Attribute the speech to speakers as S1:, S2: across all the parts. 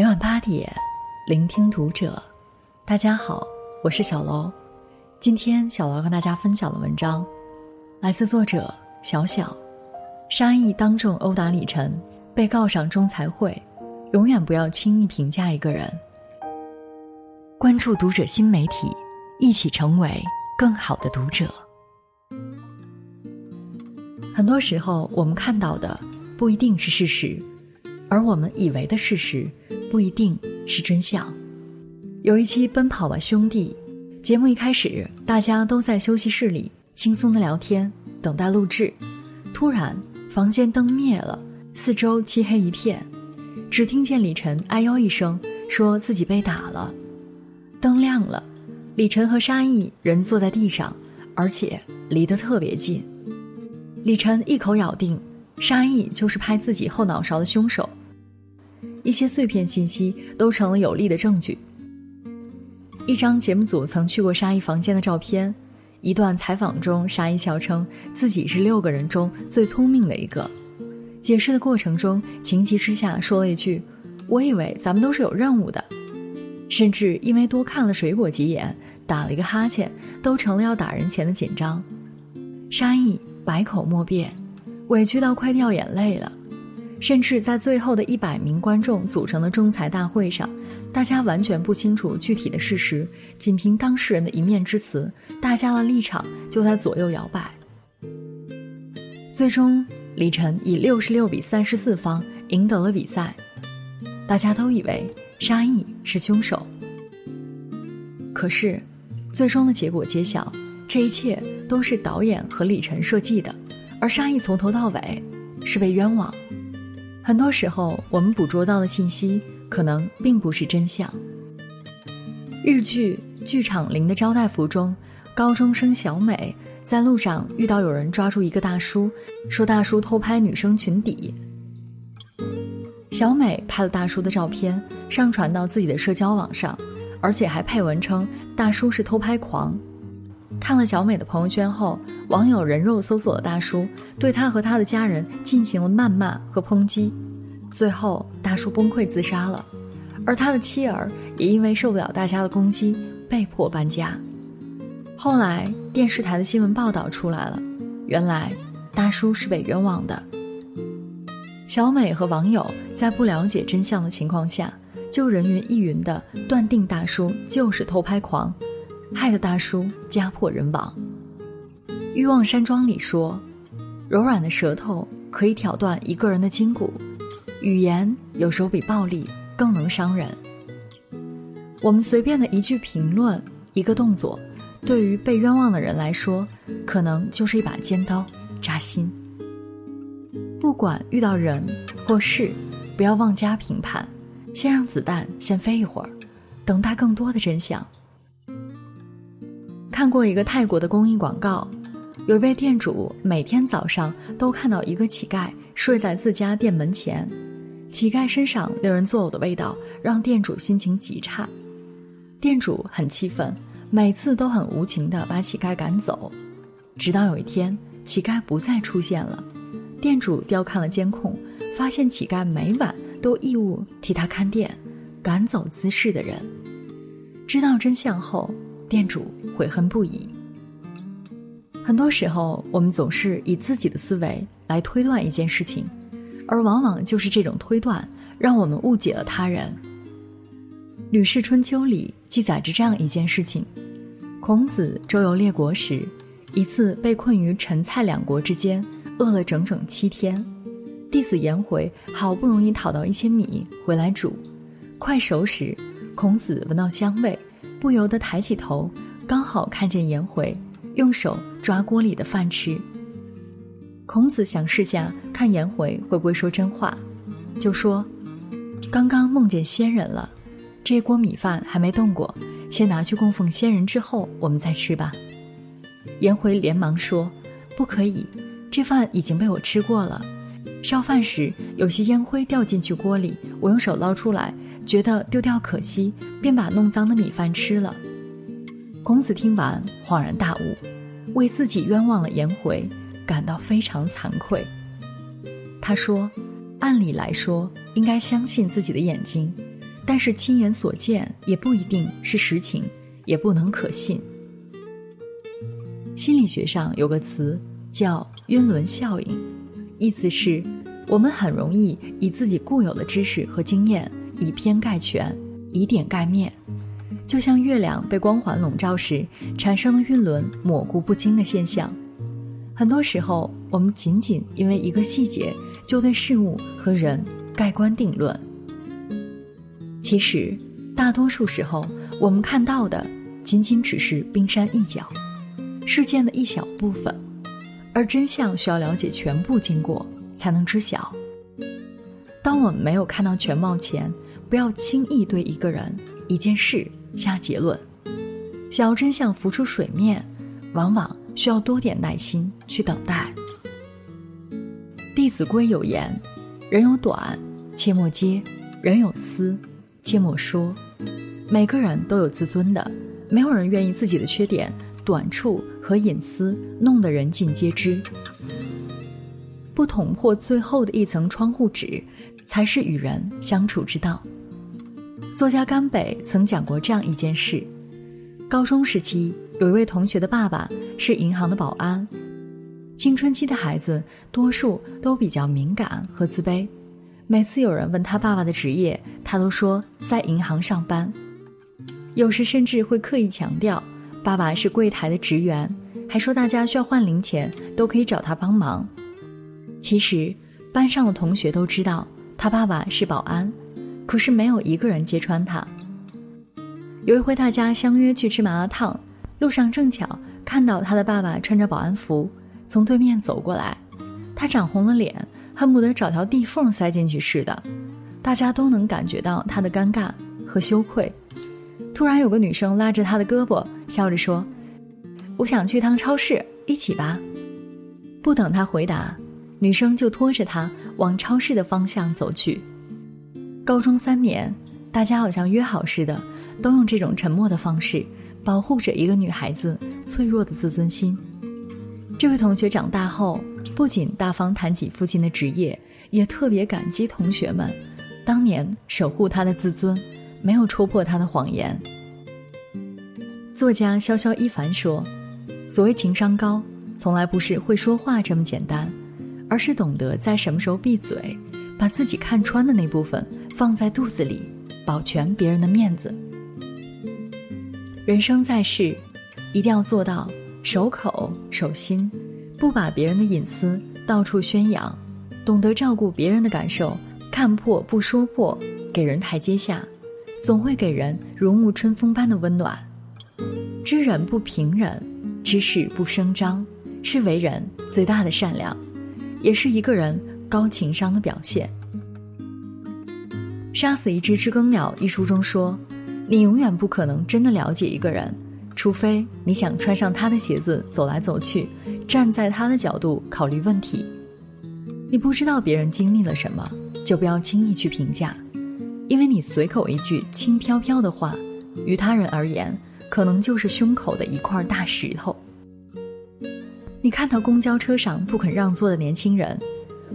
S1: 每晚八点，聆听读者。大家好，我是小楼。今天小楼跟大家分享的文章，来自作者小小。沙溢当众殴打李晨，被告上仲裁会。永远不要轻易评价一个人。关注读者新媒体，一起成为更好的读者。很多时候，我们看到的不一定是事实，而我们以为的事实。不一定是真相。有一期《奔跑吧兄弟》节目一开始，大家都在休息室里轻松的聊天，等待录制。突然，房间灯灭了，四周漆黑一片，只听见李晨哎呦一声，说自己被打了。灯亮了，李晨和沙溢人坐在地上，而且离得特别近。李晨一口咬定，沙溢就是拍自己后脑勺的凶手。一些碎片信息都成了有力的证据。一张节目组曾去过沙溢房间的照片，一段采访中，沙溢笑称自己是六个人中最聪明的一个。解释的过程中，情急之下说了一句：“我以为咱们都是有任务的。”甚至因为多看了水果几眼，打了一个哈欠，都成了要打人前的紧张。沙溢百口莫辩，委屈到快掉眼泪了。甚至在最后的一百名观众组成的仲裁大会上，大家完全不清楚具体的事实，仅凭当事人的一面之词，大家的立场就在左右摇摆。最终，李晨以六十六比三十四方赢得了比赛，大家都以为沙溢是凶手。可是，最终的结果揭晓，这一切都是导演和李晨设计的，而沙溢从头到尾是被冤枉。很多时候，我们捕捉到的信息可能并不是真相。日剧《剧场零》的招待服中，高中生小美在路上遇到有人抓住一个大叔，说大叔偷拍女生裙底。小美拍了大叔的照片，上传到自己的社交网上，而且还配文称大叔是偷拍狂。看了小美的朋友圈后，网友人肉搜索了大叔，对他和他的家人进行了谩骂和抨击，最后大叔崩溃自杀了，而他的妻儿也因为受不了大家的攻击，被迫搬家。后来电视台的新闻报道出来了，原来大叔是被冤枉的。小美和网友在不了解真相的情况下，就人云亦云的断定大叔就是偷拍狂。害得大叔家破人亡。《欲望山庄》里说：“柔软的舌头可以挑断一个人的筋骨，语言有时候比暴力更能伤人。”我们随便的一句评论、一个动作，对于被冤枉的人来说，可能就是一把尖刀，扎心。不管遇到人或事，不要妄加评判，先让子弹先飞一会儿，等待更多的真相。看过一个泰国的公益广告，有一位店主每天早上都看到一个乞丐睡在自家店门前，乞丐身上令人作呕的味道让店主心情极差，店主很气愤，每次都很无情的把乞丐赶走，直到有一天乞丐不再出现了，店主调看了监控，发现乞丐每晚都义务替他看店，赶走滋事的人，知道真相后。店主悔恨不已。很多时候，我们总是以自己的思维来推断一件事情，而往往就是这种推断让我们误解了他人。《吕氏春秋》里记载着这样一件事情：孔子周游列国时，一次被困于陈蔡两国之间，饿了整整七天。弟子颜回好不容易讨到一些米回来煮，快熟时，孔子闻到香味。不由得抬起头，好看见颜回用手抓锅里的饭吃。孔子想试下看颜回会不会说真话，就说：“刚刚梦见仙人了，这锅米饭还没动过，先拿去供奉仙人，之后我们再吃吧。”颜回连忙说：“不可以，这饭已经被我吃过了。烧饭时有些烟灰掉进去锅里，我用手捞出来。”觉得丢掉可惜，便把弄脏的米饭吃了。孔子听完恍然大悟，为自己冤枉了颜回，感到非常惭愧。他说：“按理来说，应该相信自己的眼睛，但是亲眼所见也不一定是实情，也不能可信。心理学上有个词叫“晕轮效应”，意思是，我们很容易以自己固有的知识和经验以偏概全，以点盖面，就像月亮被光环笼罩时产生的晕轮模糊不清的现象。很多时候，我们仅仅因为一个细节，就对事物和人盖棺定论。其实，大多数时候，我们看到的仅仅只是冰山一角，事件的一小部分，而真相需要了解全部经过才能知晓。当我们没有看到全貌前，不要轻易对一个人、一件事下结论。想要真相浮出水面，往往。需要多点耐心去等待。《弟子规》有言：“人有短，切莫揭；人有私，切莫说。”每个人都有自尊的，没有人愿意自己的缺点、短处和隐私弄得人尽皆知。不捅破最后的一层窗户纸，才是与人相处之道。作家甘北曾讲过这样一件事：高中时期。有一位同学的爸爸是银行的保安，青春期的孩子多数都比较敏感和自卑，每次有人问他爸爸的职业，他都说在银行上班，有时甚至会刻意强调爸爸是柜台的职员，还说大家需要换零钱都可以找他帮忙。其实班上的同学都知道他爸爸是保安，可是没有一个人揭穿他。有一回大家相约去吃麻辣烫。路上正巧看到他的爸爸穿着保安服从对面走过来，他涨红了脸，恨不得找条地缝塞进去似的。大家都能感觉到他的尴尬和羞愧。突然有个女生拉着他的胳膊，笑着说：“我想去趟超市，一起吧。”不等他回答，女生就拖着他往超市的方向走去。高中三年，大家好像约好似的，都用这种沉默的方式。保护着一个女孩子脆弱的自尊心。这位同学长大后，不仅大方谈起父亲的职业，也特别感激同学们当年守护他的自尊，没有戳破他的谎言。作家潇潇一凡说：“所谓情商高，从来不是会说话这么简单，而是懂得在什么时候闭嘴，把自己看穿的那部分放在肚子里，保全别人的面子。”人生在世，一定要做到守口守心，不把别人的隐私到处宣扬，懂得照顾别人的感受，看破不说破，给人台阶下，总会给人如沐春风般的温暖。知人不平人，知事不声张，是为人最大的善良，也是一个人高情商的表现。《杀死一只知更鸟》一书中说。你永远不可能真的了解一个人，除非你想穿上他的鞋子走来走去，站在他的角度考虑问题。你不知道别人经历了什么，就不要轻易去评价，因为你随口一句轻飘飘的话，于他人而言，可能就是胸口的一块大石头。你看到公交车上不肯让座的年轻人，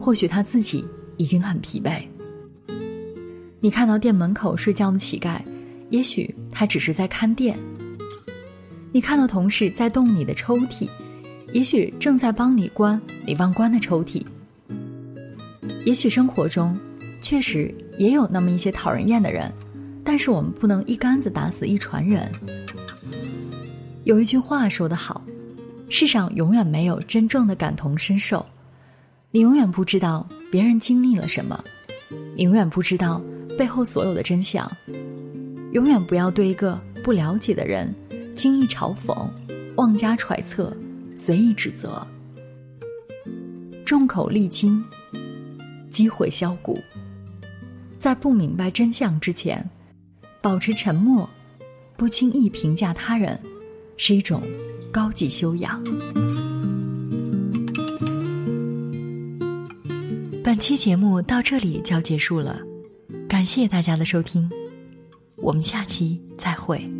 S1: 或许他自己已经很疲惫。你看到店门口睡觉的乞丐。也许他只是在看店。你看到同事在动你的抽屉，也许正在帮你关你忘关的抽屉。也许生活中确实也有那么一些讨人厌的人，但是我们不能一竿子打死一船人。有一句话说得好，世上永远没有真正的感同身受，你永远不知道别人经历了什么，你永远不知道背后所有的真相。永远不要对一个不了解的人轻易嘲讽、妄加揣测、随意指责。众口利金，积毁销骨。在不明白真相之前，保持沉默，不轻易评价他人，是一种高级修养。本期节目到这里就要结束了，感谢大家的收听。我们下期再会。